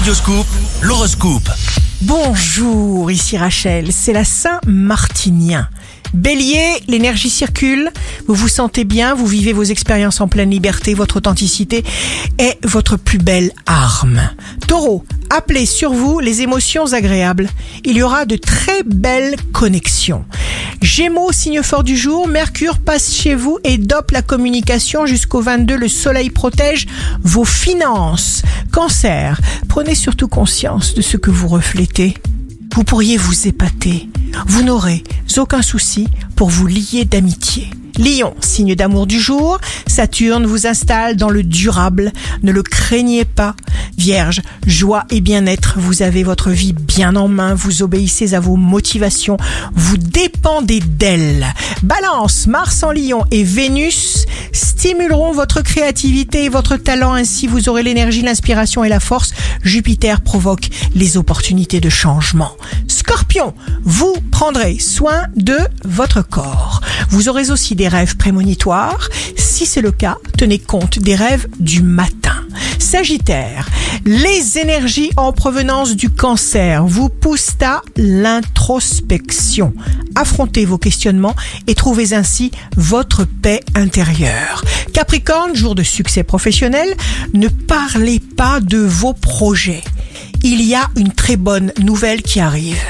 Radioscoop, l'horoscope. Bonjour, ici Rachel, c'est la Saint-Martinien. Bélier, l'énergie circule, vous vous sentez bien, vous vivez vos expériences en pleine liberté, votre authenticité est votre plus belle arme. Taureau, appelez sur vous les émotions agréables. Il y aura de très belles connexions. Gémeaux, signe fort du jour, Mercure passe chez vous et dope la communication jusqu'au 22. Le soleil protège vos finances. Cancer, prenez surtout conscience de ce que vous reflétez. Vous pourriez vous épater. Vous n'aurez aucun souci pour vous lier d'amitié. Lion, signe d'amour du jour, Saturne vous installe dans le durable, ne le craignez pas. Vierge, joie et bien-être, vous avez votre vie bien en main, vous obéissez à vos motivations, vous dépendez d'elles. Balance, Mars en Lion et Vénus stimuleront votre créativité et votre talent, ainsi vous aurez l'énergie, l'inspiration et la force. Jupiter provoque les opportunités de changement. Scorpion, vous prendrez soin de votre corps. Vous aurez aussi des rêves prémonitoires. Si c'est le cas, tenez compte des rêves du matin. Sagittaire, les énergies en provenance du cancer vous poussent à l'introspection. Affrontez vos questionnements et trouvez ainsi votre paix intérieure. Capricorne, jour de succès professionnel, ne parlez pas de vos projets il y a une très bonne nouvelle qui arrive.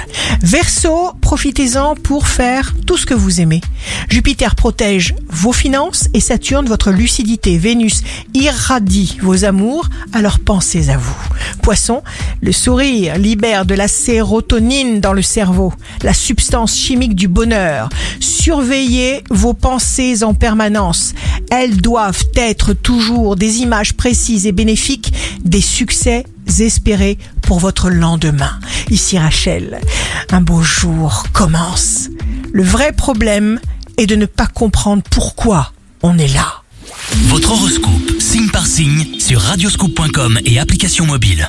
Verseau, profitez-en pour faire tout ce que vous aimez. Jupiter protège vos finances et Saturne votre lucidité. Vénus irradie vos amours, alors pensez à vous. Poisson, le sourire libère de la sérotonine dans le cerveau, la substance chimique du bonheur. Surveillez vos pensées en permanence. Elles doivent être toujours des images précises et bénéfiques des succès espérés pour votre lendemain. Ici Rachel, un beau jour commence. Le vrai problème est de ne pas comprendre pourquoi on est là. Votre horoscope, signe par signe, sur radioscoop.com et application mobile.